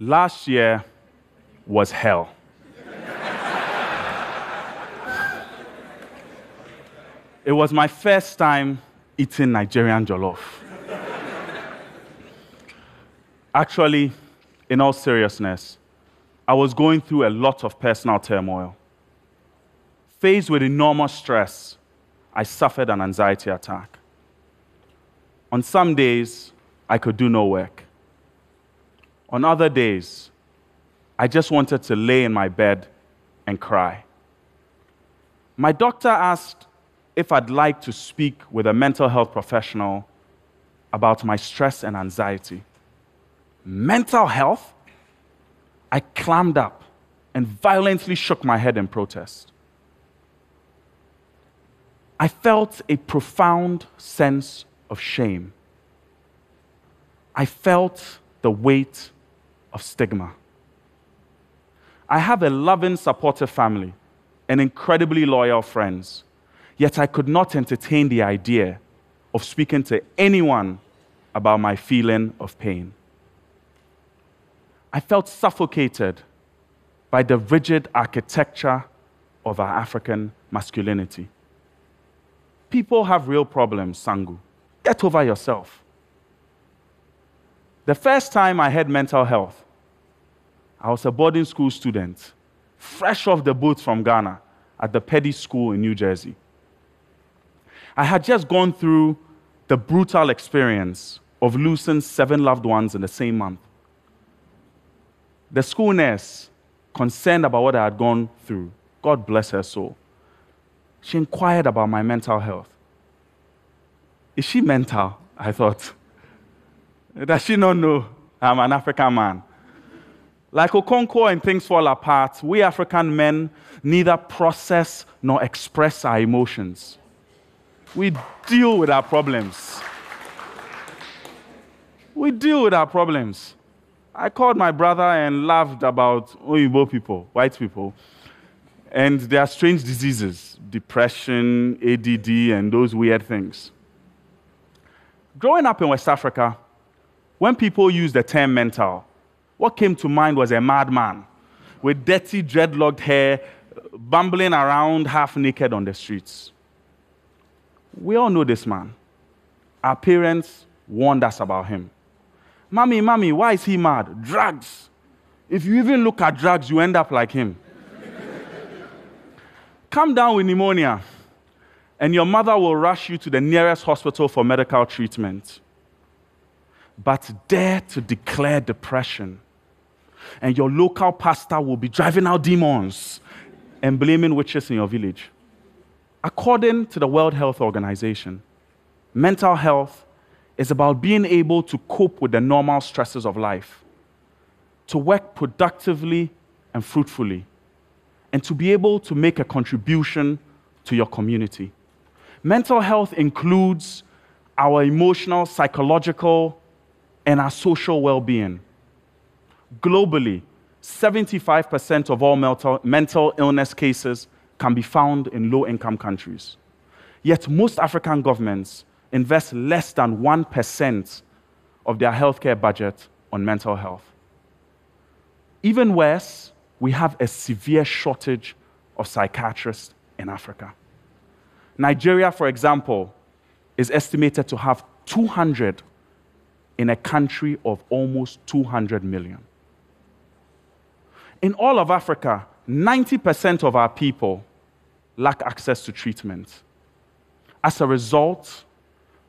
Last year was hell. it was my first time eating Nigerian jollof. Actually, in all seriousness, I was going through a lot of personal turmoil. Faced with enormous stress, I suffered an anxiety attack. On some days, I could do no work. On other days, I just wanted to lay in my bed and cry. My doctor asked if I'd like to speak with a mental health professional about my stress and anxiety. Mental health? I clammed up and violently shook my head in protest. I felt a profound sense of shame. I felt the weight of stigma. I have a loving, supportive family and incredibly loyal friends, yet I could not entertain the idea of speaking to anyone about my feeling of pain. I felt suffocated by the rigid architecture of our African masculinity. People have real problems, Sangu. Get over yourself. The first time I had mental health, I was a boarding school student, fresh off the boat from Ghana at the Peddie School in New Jersey. I had just gone through the brutal experience of losing seven loved ones in the same month. The school nurse, concerned about what I had gone through, God bless her soul, she inquired about my mental health. Is she mental? I thought. Does she not know I'm an African man? Like Okonkwo and things fall apart, we African men neither process nor express our emotions. We deal with our problems. We deal with our problems. I called my brother and laughed about Oyibo people, white people, and their strange diseases depression, ADD, and those weird things. Growing up in West Africa, when people use the term mental, what came to mind was a madman with dirty, dreadlocked hair, bumbling around half naked on the streets. We all know this man. Our parents warned us about him. Mommy, mommy, why is he mad? Drugs. If you even look at drugs, you end up like him. Come down with pneumonia, and your mother will rush you to the nearest hospital for medical treatment. But dare to declare depression, and your local pastor will be driving out demons and blaming witches in your village. According to the World Health Organization, mental health is about being able to cope with the normal stresses of life, to work productively and fruitfully, and to be able to make a contribution to your community. Mental health includes our emotional, psychological, and our social well being. Globally, 75% of all mental, illness cases can be found in low income countries. Yet, most African governments invest less than 1% of their healthcare budget on mental health. Even worse, we have a severe shortage of psychiatrists in Africa. Nigeria, for example, is estimated to have 200 in a country of almost 200 million. In all of Africa, 90% of our people lack access to treatment. As a result,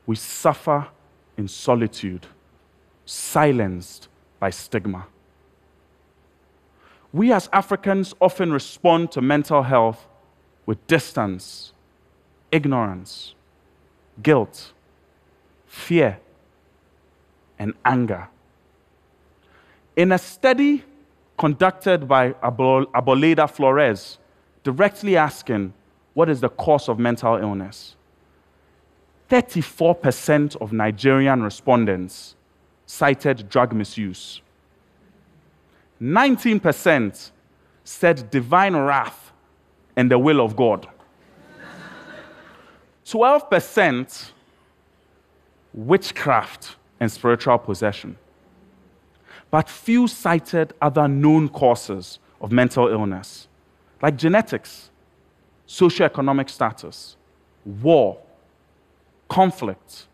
we suffer in solitude, silenced by stigma. We as Africans often respond to mental health with distance, ignorance, guilt, fear, and anger. In a study conducted by Arboleda Flores, directly asking what is the cause of mental illness, 34% of Nigerian respondents cited drug misuse. 19% said divine wrath and the will of God. 12% witchcraft and spiritual possession. but few cited other known causes of mental illness, like genetics, socioeconomic status, war, conflict,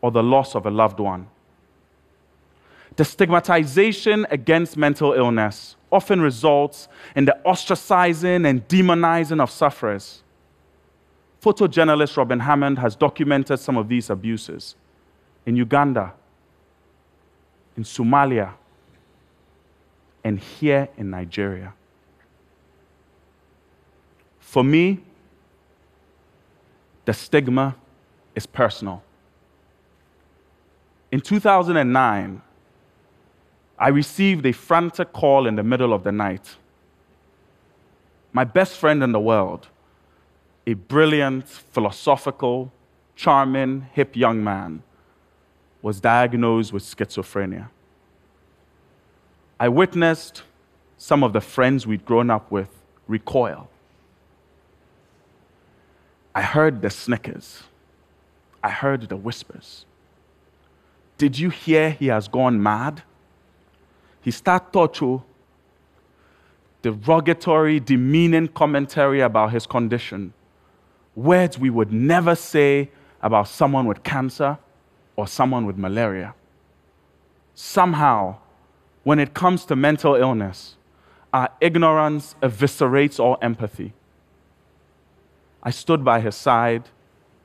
or the loss of a loved one. The stigmatization against mental illness often results in the ostracizing and demonizing of sufferers. Photojournalist Robin Hammond has documented some of these abuses in Uganda, in Somalia, and here in Nigeria. For me, the stigma is personal. In 2009, I received a frantic call in the middle of the night. My best friend in the world, a brilliant, philosophical, charming, hip young man, was diagnosed with schizophrenia. I witnessed some of the friends we'd grown up with recoil. I heard the snickers. I heard the whispers. Did you hear he has gone mad? He started torture, derogatory, demeaning commentary about his condition. Words we would never say about someone with cancer or someone with malaria. Somehow, when it comes to mental illness, our ignorance eviscerates all empathy. I stood by his side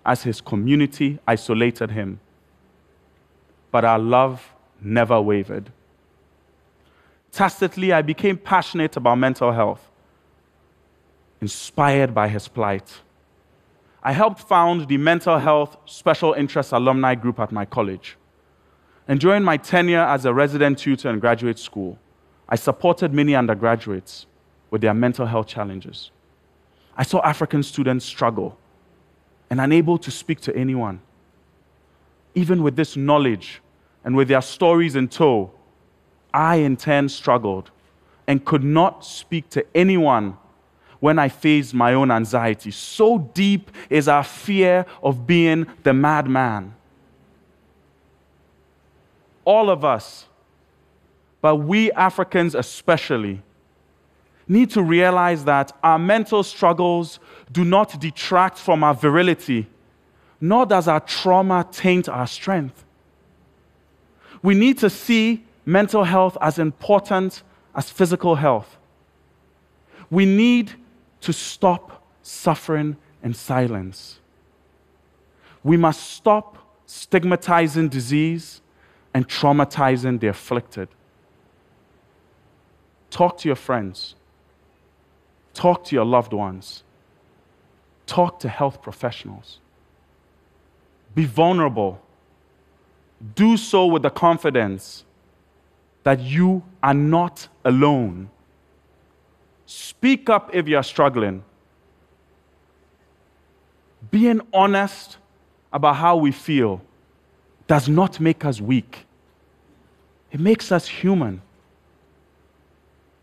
as his community isolated him, but our love never wavered. Tacitly, I became passionate about mental health, inspired by his plight. I helped found the Mental Health Special Interest Alumni Group at my college. And during my tenure as a resident tutor in graduate school, I supported many undergraduates with their mental health challenges. I saw African students struggle and unable to speak to anyone. Even with this knowledge and with their stories in tow, I in turn struggled and could not speak to anyone when I faced my own anxiety. So deep is our fear of being the madman all of us, but we Africans especially, need to realize that our mental struggles do not detract from our virility, nor does our trauma taint our strength. We need to see mental health as important as physical health. We need to stop suffering in silence. We must stop stigmatizing disease and traumatizing the afflicted. Talk to your friends. Talk to your loved ones. Talk to health professionals. Be vulnerable. Do so with the confidence that you are not alone. Speak up if you're struggling. Being honest about how we feel does not make us weak. It makes us human.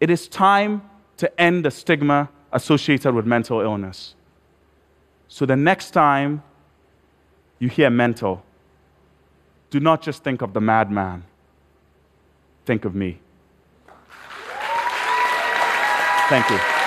It is time to end the stigma associated with mental illness. So the next time you hear mental, do not just think of the madman, think of me. Thank you.